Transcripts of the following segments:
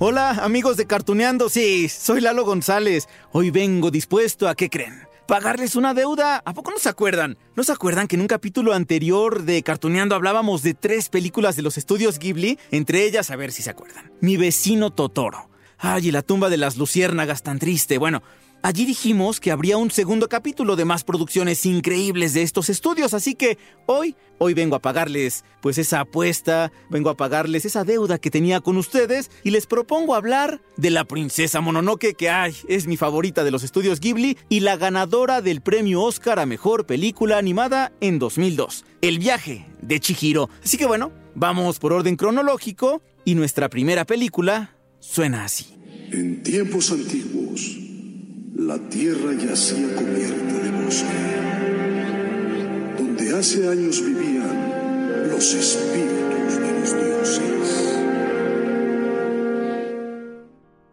Hola, amigos de Cartuneando, sí, soy Lalo González. Hoy vengo dispuesto a, ¿qué creen? Pagarles una deuda. ¿A poco no se acuerdan? ¿No se acuerdan que en un capítulo anterior de Cartuneando hablábamos de tres películas de los estudios Ghibli? Entre ellas, a ver si se acuerdan. Mi vecino Totoro. Ay, y la tumba de las luciérnagas tan triste. Bueno, Allí dijimos que habría un segundo capítulo de más producciones increíbles de estos estudios, así que hoy, hoy vengo a pagarles pues esa apuesta, vengo a pagarles esa deuda que tenía con ustedes y les propongo hablar de la princesa Mononoke que ay, es mi favorita de los estudios Ghibli y la ganadora del premio Oscar a mejor película animada en 2002, El viaje de Chihiro. Así que bueno, vamos por orden cronológico y nuestra primera película suena así. En tiempos antiguos la tierra yacía cubierta de bosque, donde hace años vivían los espíritus de los dioses.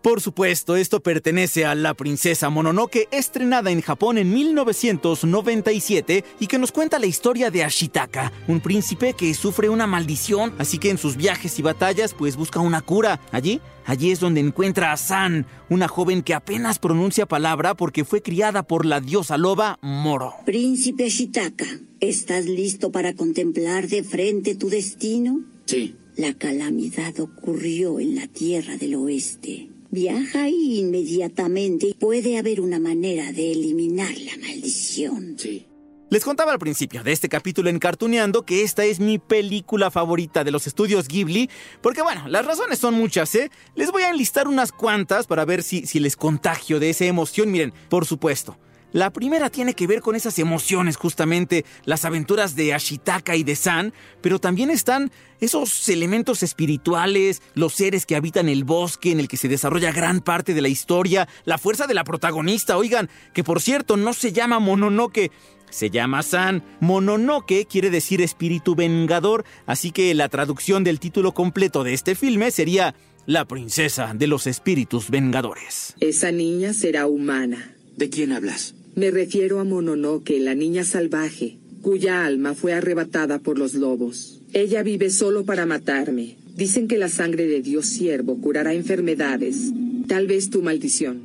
Por supuesto, esto pertenece a La Princesa Mononoke, estrenada en Japón en 1997 y que nos cuenta la historia de Ashitaka, un príncipe que sufre una maldición, así que en sus viajes y batallas pues busca una cura. Allí, allí es donde encuentra a San, una joven que apenas pronuncia palabra porque fue criada por la diosa loba Moro. Príncipe Ashitaka, ¿estás listo para contemplar de frente tu destino? Sí. La calamidad ocurrió en la tierra del oeste. Viaja ahí inmediatamente. Puede haber una manera de eliminar la maldición. Sí. Les contaba al principio de este capítulo en Cartuneando que esta es mi película favorita de los estudios Ghibli, porque bueno, las razones son muchas, ¿eh? Les voy a enlistar unas cuantas para ver si, si les contagio de esa emoción. Miren, por supuesto, la primera tiene que ver con esas emociones, justamente las aventuras de Ashitaka y de San, pero también están esos elementos espirituales, los seres que habitan el bosque en el que se desarrolla gran parte de la historia, la fuerza de la protagonista, oigan, que por cierto no se llama Mononoke, se llama San. Mononoke quiere decir espíritu vengador, así que la traducción del título completo de este filme sería La princesa de los espíritus vengadores. Esa niña será humana. ¿De quién hablas? Me refiero a Mononoke, la niña salvaje, cuya alma fue arrebatada por los lobos. Ella vive solo para matarme. Dicen que la sangre de Dios siervo curará enfermedades, tal vez tu maldición.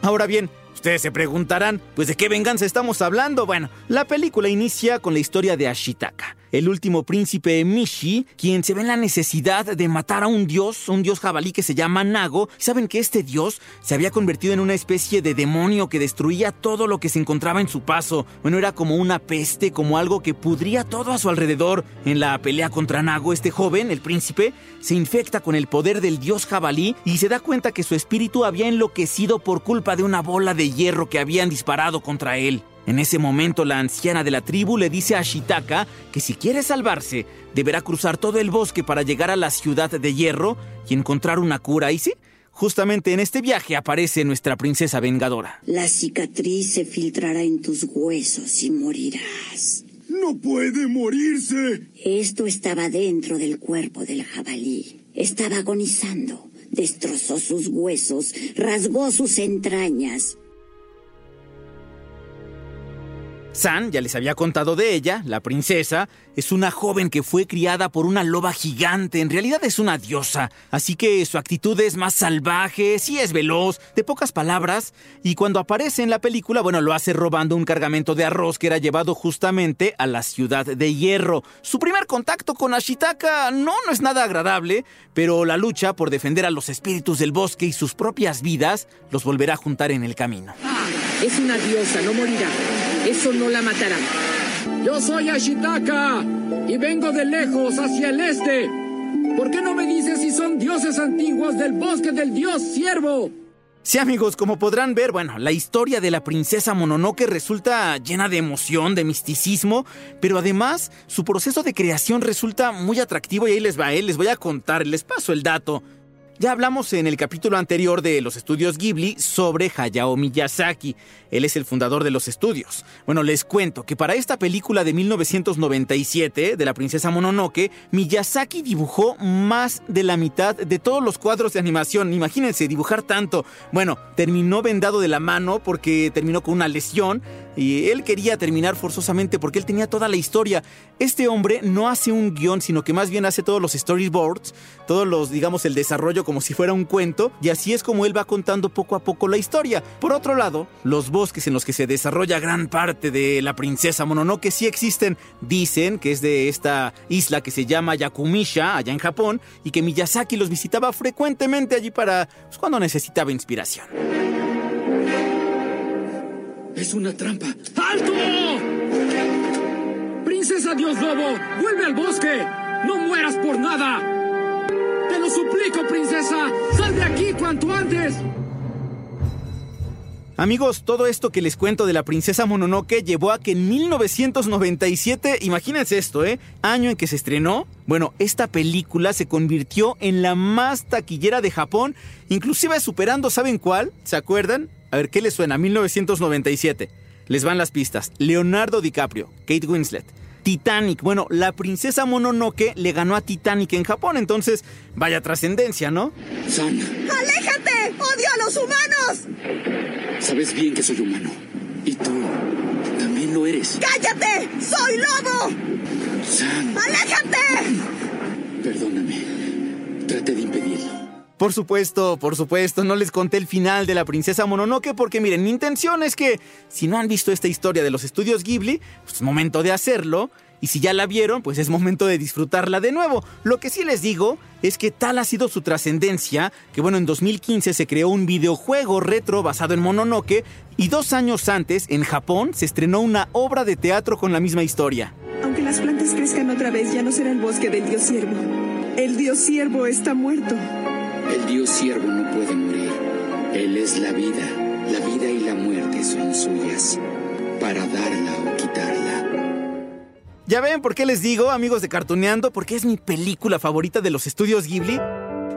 Ahora bien, Ustedes se preguntarán, pues de qué venganza estamos hablando. Bueno, la película inicia con la historia de Ashitaka, el último príncipe Mishi, quien se ve en la necesidad de matar a un dios, un dios jabalí que se llama Nago. saben que este dios se había convertido en una especie de demonio que destruía todo lo que se encontraba en su paso. Bueno, era como una peste, como algo que pudría todo a su alrededor. En la pelea contra Nago, este joven, el príncipe, se infecta con el poder del dios jabalí y se da cuenta que su espíritu había enloquecido por culpa de una bola de hierro que habían disparado contra él. En ese momento la anciana de la tribu le dice a Shitaka que si quiere salvarse, deberá cruzar todo el bosque para llegar a la ciudad de hierro y encontrar una cura. Y sí, justamente en este viaje aparece nuestra princesa vengadora. La cicatriz se filtrará en tus huesos y morirás. ¡No puede morirse! Esto estaba dentro del cuerpo del jabalí. Estaba agonizando. Destrozó sus huesos, rasgó sus entrañas. San, ya les había contado de ella, la princesa, es una joven que fue criada por una loba gigante, en realidad es una diosa, así que su actitud es más salvaje, sí es veloz, de pocas palabras, y cuando aparece en la película, bueno, lo hace robando un cargamento de arroz que era llevado justamente a la ciudad de Hierro. Su primer contacto con Ashitaka no, no es nada agradable, pero la lucha por defender a los espíritus del bosque y sus propias vidas los volverá a juntar en el camino. Es una diosa, no morirá. Eso no la matará. Yo soy Ashitaka y vengo de lejos hacia el este. ¿Por qué no me dices si son dioses antiguos del bosque del dios siervo? Sí amigos, como podrán ver, bueno, la historia de la princesa Mononoke resulta llena de emoción, de misticismo, pero además su proceso de creación resulta muy atractivo y ahí les va, ¿eh? les voy a contar, les paso el dato. Ya hablamos en el capítulo anterior de los estudios Ghibli sobre Hayao Miyazaki. Él es el fundador de los estudios. Bueno, les cuento que para esta película de 1997 de la princesa Mononoke, Miyazaki dibujó más de la mitad de todos los cuadros de animación. Imagínense, dibujar tanto. Bueno, terminó vendado de la mano porque terminó con una lesión y él quería terminar forzosamente porque él tenía toda la historia. Este hombre no hace un guion, sino que más bien hace todos los storyboards, todos los, digamos, el desarrollo como si fuera un cuento, y así es como él va contando poco a poco la historia. Por otro lado, los bosques en los que se desarrolla gran parte de la princesa Mononoke sí existen. Dicen que es de esta isla que se llama Yakumisha, allá en Japón, y que Miyazaki los visitaba frecuentemente allí para pues, cuando necesitaba inspiración. Es una trampa. ¡Alto! Princesa Dios Lobo, vuelve al bosque. No mueras por nada. Suplico, princesa. Sal de aquí cuanto antes. Amigos, todo esto que les cuento de la princesa Mononoke llevó a que en 1997, imagínense esto, ¿eh? Año en que se estrenó, bueno, esta película se convirtió en la más taquillera de Japón, inclusive superando, ¿saben cuál? ¿Se acuerdan? A ver, ¿qué les suena? 1997. Les van las pistas. Leonardo DiCaprio, Kate Winslet. Titanic. Bueno, la princesa Mononoke le ganó a Titanic en Japón, entonces vaya trascendencia, ¿no? San, ¡Aléjate! ¡Odio a los humanos! sabes bien que soy humano. Y tú también lo eres. ¡Cállate! ¡Soy lobo! San, ¡Aléjate! perdóname. Traté de impedirlo. Por supuesto, por supuesto, no les conté el final de la princesa Mononoke porque miren, mi intención es que si no han visto esta historia de los estudios Ghibli, pues es momento de hacerlo. Y si ya la vieron, pues es momento de disfrutarla de nuevo. Lo que sí les digo es que tal ha sido su trascendencia, que bueno, en 2015 se creó un videojuego retro basado en Mononoke y dos años antes, en Japón, se estrenó una obra de teatro con la misma historia. Aunque las plantas crezcan otra vez, ya no será el bosque del dios siervo. El dios siervo está muerto. El dios siervo no puede morir. Él es la vida. La vida y la muerte son suyas. Para darla o quitarla. ¿Ya ven por qué les digo, amigos de Cartuneando? Porque es mi película favorita de los estudios Ghibli.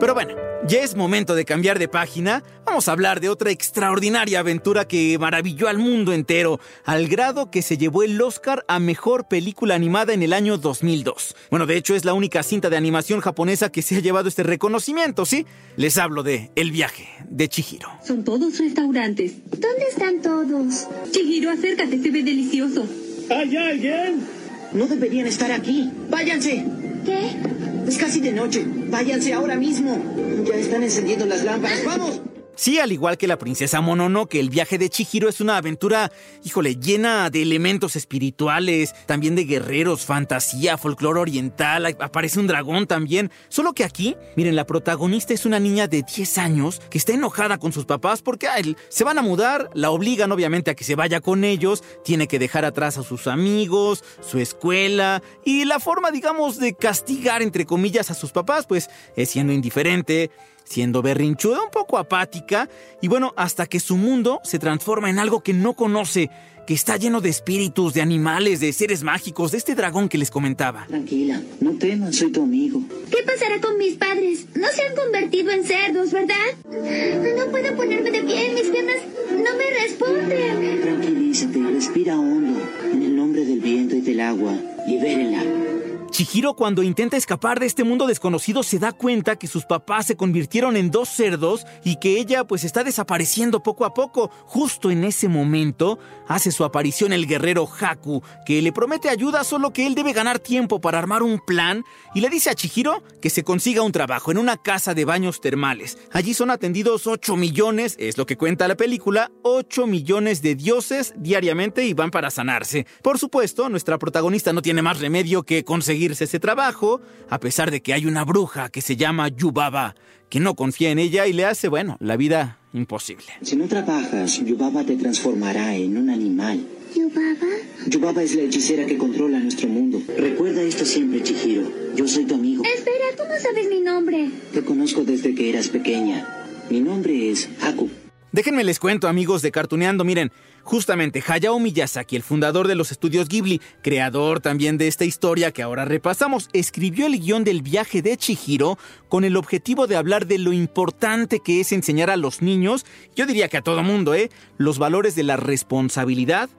Pero bueno, ya es momento de cambiar de página. Vamos a hablar de otra extraordinaria aventura que maravilló al mundo entero, al grado que se llevó el Oscar a Mejor Película Animada en el año 2002. Bueno, de hecho es la única cinta de animación japonesa que se ha llevado este reconocimiento, ¿sí? Les hablo de El viaje de Chihiro. Son todos restaurantes. ¿Dónde están todos? Chihiro, acércate, se ve delicioso. ¿Hay alguien? No deberían estar aquí. ¡Váyanse! ¿Qué? Es casi de noche. Váyanse ahora mismo. Ya están encendiendo las lámparas. ¡Vamos! Sí, al igual que la princesa Mononoke, el viaje de Chihiro es una aventura, híjole, llena de elementos espirituales, también de guerreros, fantasía, folclore oriental, aparece un dragón también. Solo que aquí, miren, la protagonista es una niña de 10 años que está enojada con sus papás porque se van a mudar, la obligan obviamente a que se vaya con ellos, tiene que dejar atrás a sus amigos, su escuela y la forma, digamos, de castigar, entre comillas, a sus papás, pues es siendo indiferente siendo berrinchuda, un poco apática, y bueno, hasta que su mundo se transforma en algo que no conoce, que está lleno de espíritus, de animales, de seres mágicos, de este dragón que les comentaba. Tranquila, no temas, soy tu amigo. ¿Qué pasará con mis padres? No se han convertido en cerdos, ¿verdad? No puedo ponerme de pie, mis piernas no me responden. Tranquilízate, respira hondo. En el nombre del viento y del agua, libérenla. Chihiro cuando intenta escapar de este mundo desconocido se da cuenta que sus papás se convirtieron en dos cerdos y que ella pues está desapareciendo poco a poco. Justo en ese momento hace su aparición el guerrero Haku, que le promete ayuda solo que él debe ganar tiempo para armar un plan y le dice a Chihiro que se consiga un trabajo en una casa de baños termales. Allí son atendidos 8 millones, es lo que cuenta la película, 8 millones de dioses diariamente y van para sanarse. Por supuesto, nuestra protagonista no tiene más remedio que conseguir ese trabajo, a pesar de que hay una bruja que se llama Yubaba, que no confía en ella y le hace, bueno, la vida imposible. Si no trabajas, Yubaba te transformará en un animal. ¿Yubaba? Yubaba es la hechicera que controla nuestro mundo. Recuerda esto siempre, Chihiro. Yo soy tu amigo. Espera, tú no sabes mi nombre. Te conozco desde que eras pequeña. Mi nombre es Haku. Déjenme les cuento, amigos de Cartuneando, miren, justamente Hayao Miyazaki, el fundador de los estudios Ghibli, creador también de esta historia que ahora repasamos, escribió el guion del viaje de Chihiro con el objetivo de hablar de lo importante que es enseñar a los niños, yo diría que a todo mundo, ¿eh? Los valores de la responsabilidad,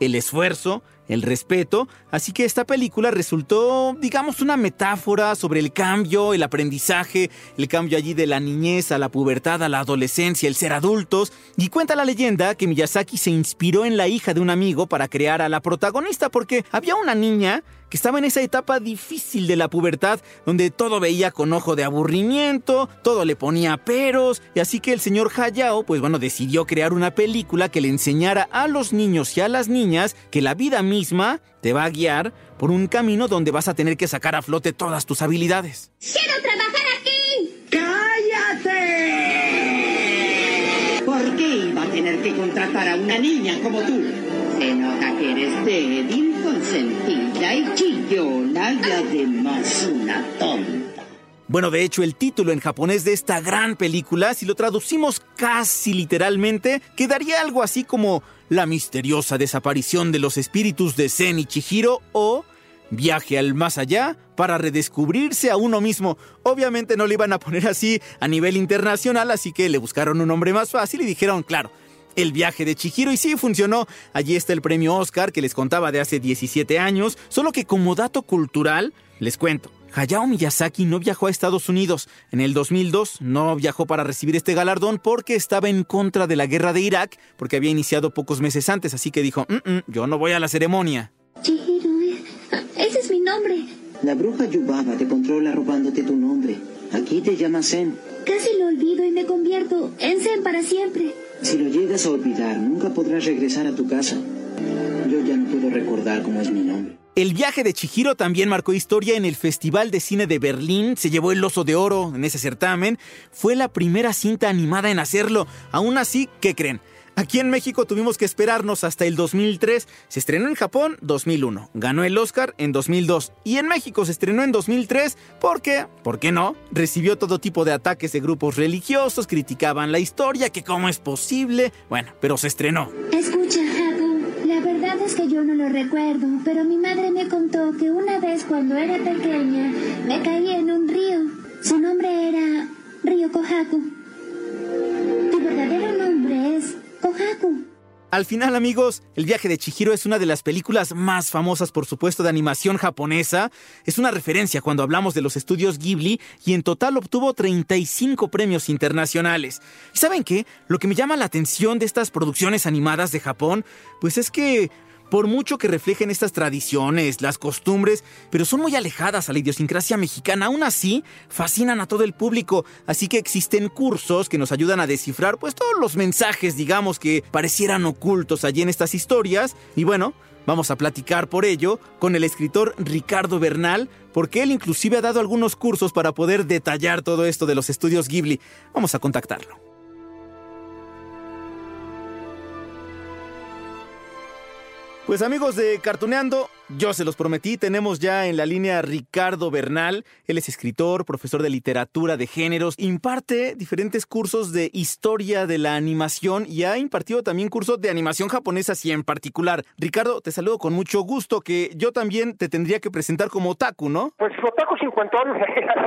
el esfuerzo, el respeto, así que esta película resultó, digamos, una metáfora sobre el cambio, el aprendizaje, el cambio allí de la niñez a la pubertad, a la adolescencia, el ser adultos, y cuenta la leyenda que Miyazaki se inspiró en la hija de un amigo para crear a la protagonista porque había una niña que estaba en esa etapa difícil de la pubertad, donde todo veía con ojo de aburrimiento, todo le ponía peros, y así que el señor Hayao, pues bueno, decidió crear una película que le enseñara a los niños y a las niñas que la vida misma te va a guiar por un camino donde vas a tener que sacar a flote todas tus habilidades. ¡Quiero trabajar aquí! ¡Cállate! ¿Por qué iba a tener que contratar a una niña como tú? Se nota que eres débil, consentida y chillona y además una tonta. Bueno, de hecho, el título en japonés de esta gran película, si lo traducimos casi literalmente, quedaría algo así como La misteriosa desaparición de los espíritus de Zen y Chihiro o Viaje al más allá para redescubrirse a uno mismo. Obviamente no le iban a poner así a nivel internacional, así que le buscaron un nombre más fácil y dijeron, claro, el viaje de Chihiro y sí funcionó. Allí está el premio Oscar que les contaba de hace 17 años, solo que como dato cultural, les cuento. Hayao Miyazaki no viajó a Estados Unidos. En el 2002 no viajó para recibir este galardón porque estaba en contra de la guerra de Irak, porque había iniciado pocos meses antes, así que dijo, "Mm, mm, yo no voy a la ceremonia. Chihiro, eh, ese es mi nombre. La bruja Yubaba te controla robándote tu nombre. Aquí te llama Zen. Casi lo olvido y me convierto en Zen para siempre. Si lo llegas a olvidar, nunca podrás regresar a tu casa. Yo ya no puedo recordar cómo es mi nombre. El viaje de Chihiro también marcó historia en el Festival de Cine de Berlín, se llevó el Oso de Oro en ese certamen, fue la primera cinta animada en hacerlo. Aún así, ¿qué creen? Aquí en México tuvimos que esperarnos hasta el 2003, se estrenó en Japón 2001, ganó el Oscar en 2002 y en México se estrenó en 2003 porque, ¿por qué no? Recibió todo tipo de ataques de grupos religiosos, criticaban la historia, que cómo es posible, bueno, pero se estrenó. Escucha, Haku, la verdad es que yo no lo recuerdo, pero mi madre me contó que una vez cuando era pequeña me caí en un río. Su nombre era Río Kohaku. Tu verdadero nombre es. Al final, amigos, El viaje de Chihiro es una de las películas más famosas, por supuesto, de animación japonesa. Es una referencia cuando hablamos de los estudios Ghibli y en total obtuvo 35 premios internacionales. ¿Y saben qué? Lo que me llama la atención de estas producciones animadas de Japón, pues es que por mucho que reflejen estas tradiciones, las costumbres, pero son muy alejadas a la idiosincrasia mexicana, aún así fascinan a todo el público, así que existen cursos que nos ayudan a descifrar pues todos los mensajes, digamos, que parecieran ocultos allí en estas historias, y bueno, Vamos a platicar por ello con el escritor Ricardo Bernal, porque él inclusive ha dado algunos cursos para poder detallar todo esto de los estudios Ghibli. Vamos a contactarlo. Pues amigos de Cartuneando, yo se los prometí, tenemos ya en la línea a Ricardo Bernal. Él es escritor, profesor de literatura de géneros, imparte diferentes cursos de historia de la animación y ha impartido también cursos de animación japonesa, así en particular. Ricardo, te saludo con mucho gusto, que yo también te tendría que presentar como otaku, ¿no? Pues otaku cincuentón,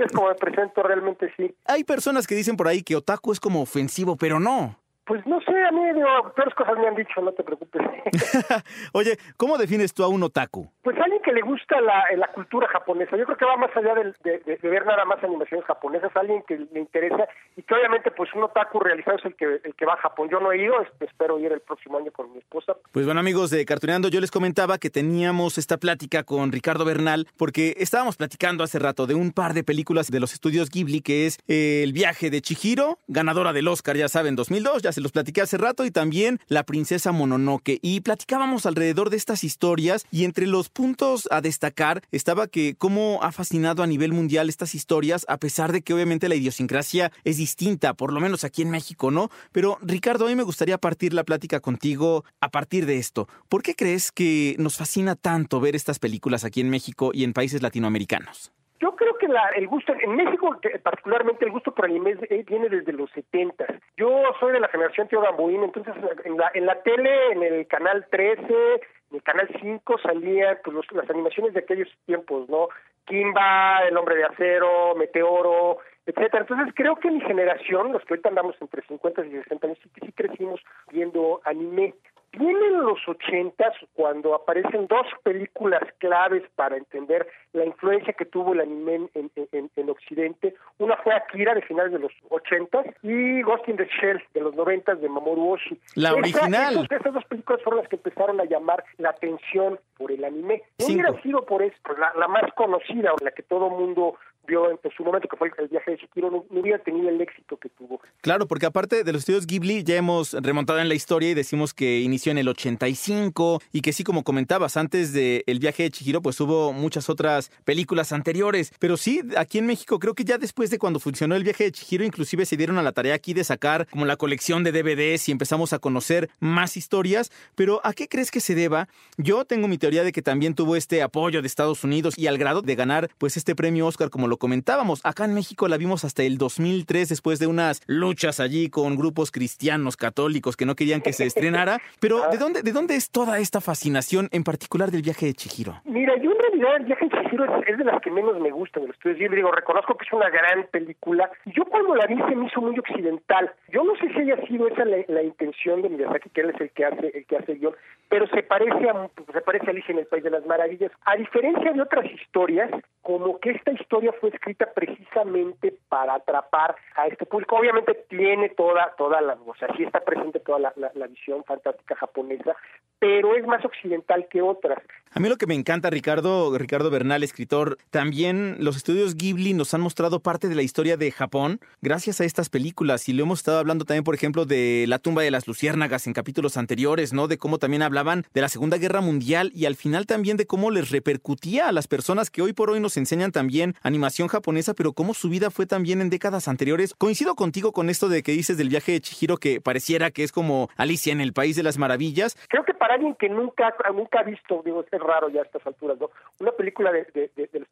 es como me presento realmente, sí. Hay personas que dicen por ahí que otaku es como ofensivo, pero no. Pues no sé, a mí digo, peores cosas me han dicho, no te preocupes. Oye, ¿cómo defines tú a un otaku? Pues alguien que le gusta la, la cultura japonesa. Yo creo que va más allá de, de, de, ver nada más animaciones japonesas, alguien que le interesa y que obviamente pues un otaku realizado es el que, el que va a Japón. Yo no he ido, espero ir el próximo año con mi esposa. Pues bueno amigos de Cartuneando, yo les comentaba que teníamos esta plática con Ricardo Bernal porque estábamos platicando hace rato de un par de películas de los estudios Ghibli que es eh, El viaje de Chihiro, ganadora del Oscar, ya saben, 2002, ya se los platiqué hace rato, y también La princesa Mononoke. Y platicábamos alrededor de estas historias y entre los puntos a destacar estaba que cómo ha fascinado a nivel mundial estas historias, a pesar de que obviamente la idiosincrasia es distinta, por lo menos aquí en México, ¿no? Pero Ricardo, a mí me gustaría partir la plática contigo a partir de esto. ¿Por qué crees que nos fascina tanto ver estas películas aquí en México y en países latinoamericanos? Yo creo que la, el gusto, en México particularmente el gusto por anime eh, viene desde los 70. Yo soy de la generación Tío Gamboín, entonces en la, en la tele, en el canal 13, en el canal 5 salían pues, las animaciones de aquellos tiempos, ¿no? Kimba, El Hombre de Acero, Meteoro, etcétera. Entonces creo que mi generación, los que ahorita andamos entre 50 y 60 años, sí, sí crecimos viendo anime. Vienen los ochentas cuando aparecen dos películas claves para entender la influencia que tuvo el anime en, en, en Occidente. Una fue Akira de finales de los ochentas y Ghost in the Shell de los noventas de Mamoru Oshii. La original. Esas dos películas fueron las que empezaron a llamar la atención por el anime. No hubiera sido por esto, la, la más conocida, la que todo mundo vio en su momento, que fue el viaje de Chihiro, no, hubiera tenido el éxito que tuvo. Claro, porque aparte de los estudios Ghibli, ya hemos remontado en la historia y decimos que inició en el 85 y que sí, como comentabas, antes del el viaje de Chihiro, pues hubo muchas otras películas anteriores. Pero sí, aquí en México, creo que ya después de cuando funcionó el viaje de Chihiro, inclusive se dieron a la tarea aquí de sacar como la colección de DVDs y empezamos a conocer más historias. Pero ¿a qué crees que se deba? Yo tengo mi teoría de que también tuvo este apoyo de Estados Unidos y al grado de ganar pues este premio Oscar como lo comentábamos. Acá en México la vimos hasta el 2003 después de unas luchas allí con grupos cristianos católicos que no querían que se estrenara. Pero ¿de dónde, de dónde es toda esta fascinación en particular del viaje de Chihiro? Mira, yo en realidad el viaje de Chihiro es, es de las que menos me gustan de los estudios Ghibli. Digo, reconozco que es una gran película. Yo cuando la vi se me hizo muy occidental. Yo no sé si haya sido esa la, la intención de Miyazaki, que él es el que hace el que hace el guion, pero se parece a se parece a Alicia en el País de las Maravillas. A diferencia de otras historias, como que esta historia fue escrita precisamente para atrapar a este público. Obviamente tiene toda, toda la, o sea, sí está presente toda la, visión fantástica japonesa, pero es más occidental que otras. A mí lo que me encanta, Ricardo, Ricardo Bernal, escritor, también los estudios Ghibli nos han mostrado parte de la historia de Japón gracias a estas películas y lo hemos estado hablando también, por ejemplo, de La tumba de las luciérnagas en capítulos anteriores, ¿no? De cómo también hablaban de la Segunda Guerra Mundial y al final también de cómo les repercutía a las personas que hoy por hoy nos enseñan también animación japonesa, pero cómo su vida fue también en décadas anteriores. Coincido contigo con esto de que dices del viaje de Chihiro que pareciera que es como Alicia en el País de las Maravillas. Creo que para alguien que nunca nunca ha visto, digo, raro ya a estas alturas, ¿no? Una película de, de, de, del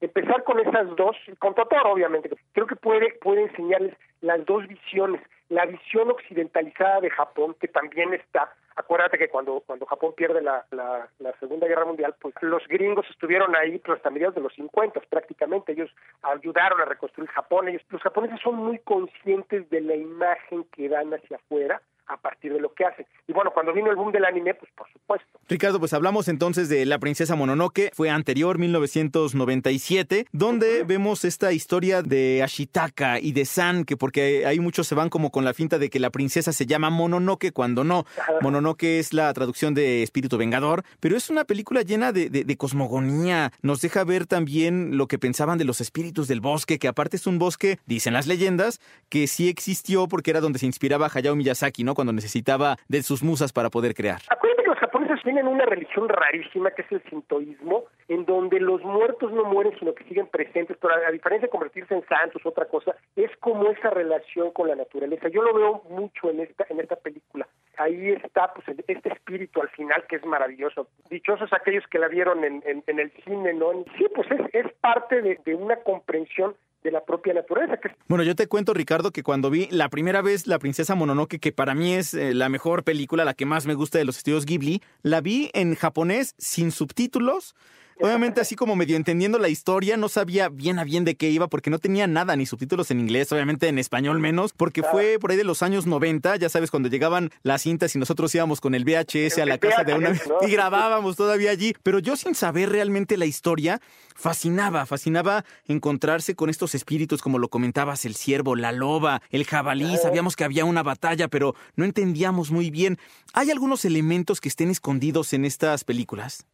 empezar con esas dos, con Totoro obviamente, creo que puede, puede enseñarles las dos visiones, la visión occidentalizada de Japón, que también está, acuérdate que cuando, cuando Japón pierde la, la, la Segunda Guerra Mundial, pues los gringos estuvieron ahí pues, hasta mediados de los 50 prácticamente, ellos ayudaron a reconstruir Japón, ellos, los japoneses son muy conscientes de la imagen que dan hacia afuera, a partir de lo que hacen. Y bueno, cuando vino el boom del anime, pues por supuesto. Ricardo, pues hablamos entonces de La Princesa Mononoke, fue anterior, 1997, donde vemos esta historia de Ashitaka y de San, que porque hay muchos se van como con la finta de que la princesa se llama Mononoke cuando no. Mononoke es la traducción de espíritu vengador, pero es una película llena de, de, de cosmogonía. Nos deja ver también lo que pensaban de los espíritus del bosque, que aparte es un bosque, dicen las leyendas, que sí existió porque era donde se inspiraba Hayao Miyazaki, ¿no? Cuando necesitaba de sus musas para poder crear. Acuérdate que los japoneses tienen una religión rarísima que es el sintoísmo, en donde los muertos no mueren sino que siguen presentes, a, diferencia de convertirse en santos, otra cosa, es como esa relación con la naturaleza. Yo lo veo mucho en esta, en esta película. Ahí está pues este espíritu al final que es maravilloso. Dichosos aquellos que la vieron en, en, en el cine, ¿no? Sí, pues es, es parte de una comprensión de la propia naturaleza. Bueno, yo te cuento, Ricardo, que cuando vi la primera vez La Princesa Mononoke, que para mí es eh, la mejor película, la que más me gusta de los estudios Ghibli, la vi en japonés sin subtítulos. Obviamente así como medio entendiendo la historia, no sabía bien a bien de qué iba porque no tenía nada, ni subtítulos en inglés, obviamente en español menos, porque fue por ahí de los años 90, ya sabes, cuando llegaban las cintas y nosotros íbamos con el VHS a la casa de una y grabábamos todavía allí, pero yo sin saber realmente la historia, fascinaba, fascinaba encontrarse con estos espíritus como lo comentabas, el ciervo, la loba, el jabalí, sabíamos que había una batalla, pero no entendíamos muy bien. ¿Hay algunos elementos que estén escondidos en estas películas?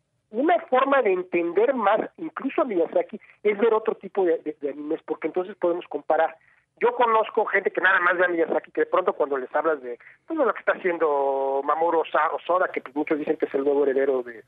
Forma de entender más, incluso a Miyazaki, es ver otro tipo de, animes, porque entonces podemos comparar. Yo conozco gente que nada más ve a Miyazaki, que de pronto cuando les hablas de, pues, de lo que está haciendo Mamoru Osoda, que pues, muchos dicen que es el nuevo heredero de,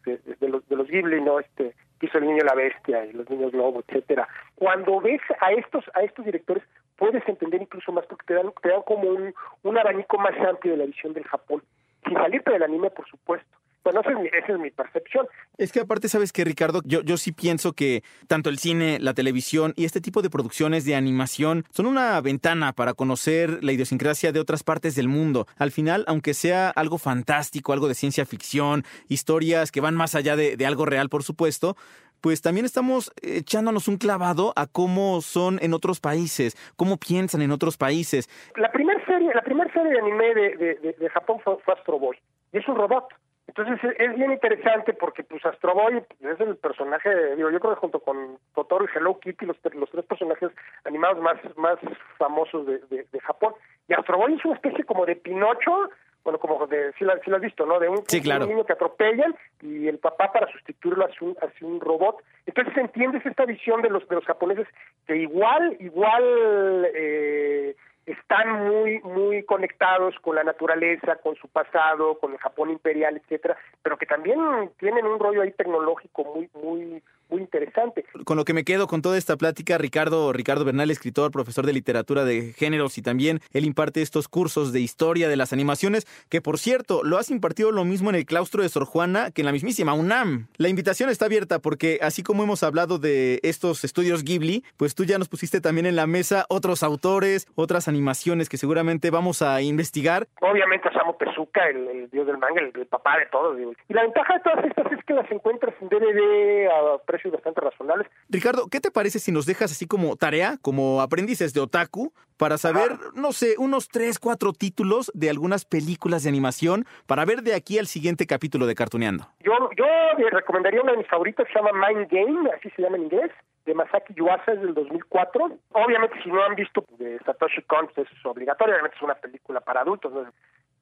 los, de los Ghibli, ¿no? Este, hizo El Niño la Bestia y Los Niños Lobo, etcétera. Cuando ves a estos, a estos directores, puedes entender incluso más, porque te dan, te dan como un, un abanico más amplio de la visión del Japón, sin salirte del anime, por supuesto Bueno, esa es mi, esa es mi percepción. Es que aparte, ¿sabes qué, Ricardo? Yo, yo sí pienso que tanto el cine, la televisión y este tipo de producciones de animación son una ventana para conocer la idiosincrasia de otras partes del mundo. Al final, aunque sea algo fantástico, algo de ciencia ficción, historias que van más allá de, de algo real, por supuesto, pues también estamos echándonos un clavado a cómo son en otros países, cómo piensan en otros países. La primera serie, la primera serie de anime de, de, de Japón fue, fue Astro Boy, y es un robot. Entonces es bien interesante porque pues Astro Boy es el personaje, digo, yo creo que junto con Totoro y Hello Kitty, los, los tres personajes animados más, más famosos de, de, de Japón. Y Astro Boy es una especie como de Pinocho, bueno, como de, si la, si lo has visto, ¿no? De un, sí, claro. un, niño que atropellan y el papá para sustituirlo hace un, hace un robot. Entonces entiendes esta visión de los de los japoneses que igual, igual eh, están muy muy conectados con la naturaleza, con su pasado, con el Japón imperial, etcétera, pero que también tienen un rollo ahí tecnológico muy muy muy interesante. Con lo que me quedo con toda esta plática, Ricardo Ricardo Bernal, escritor, profesor de literatura de géneros y también él imparte estos cursos de historia de las animaciones, que por cierto, lo has impartido lo mismo en el claustro de Sor Juana que en la mismísima UNAM. La invitación está abierta porque así como hemos hablado de estos estudios Ghibli, pues tú ya nos pusiste también en la mesa otros autores, otras animaciones que seguramente vamos a investigar. Obviamente Osamu Tezuka, el, el, dios del manga, el, el papá de todos. Digo. Y la ventaja de todas estas es que las encuentras en DVD a precios bastante razonables. Ricardo, ¿qué te parece si nos dejas así como tarea, como aprendices de otaku, para saber, no sé, unos tres, cuatro títulos de algunas películas de animación para ver de aquí al siguiente capítulo de Cartuneando? Yo, yo recomendaría una de mis favoritas, se llama Mind Game, así se llama en inglés de Masaki Yuasa es del 2004. Obviamente, si no han visto de Satoshi Kon, pues es obligatorio, obviamente es una película para adultos. ¿no?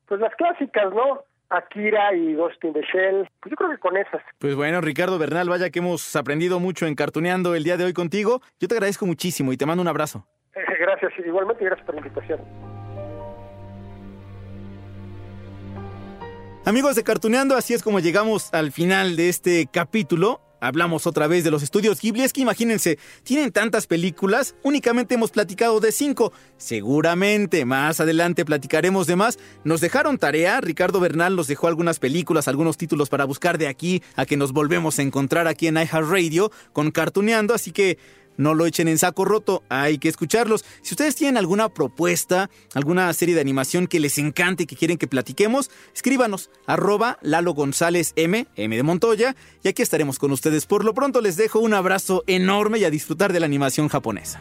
Pues las clásicas, ¿no? Akira y Ghost in the Shell. Pues yo creo que con esas. Pues bueno, Ricardo Bernal, vaya que hemos aprendido mucho en Cartuneando el día de hoy contigo. Yo te agradezco muchísimo y te mando un abrazo. Eh, gracias, igualmente gracias por la invitación. Amigos de Cartuneando, así es como llegamos al final de este capítulo. Hablamos otra vez de los estudios Ghibli. Es que imagínense, tienen tantas películas, únicamente hemos platicado de cinco. Seguramente más adelante platicaremos de más. Nos dejaron tarea, Ricardo Bernal nos dejó algunas películas, algunos títulos para buscar de aquí a que nos volvemos a encontrar aquí en iHeartRadio con Cartuneando, así que no lo echen en saco roto, hay que escucharlos. Si ustedes tienen alguna propuesta, alguna serie de animación que les encante y que quieren que platiquemos, escríbanos arroba Lalo González M, M de Montoya, y aquí estaremos con ustedes. Por lo pronto les dejo un abrazo enorme y a disfrutar de la animación japonesa.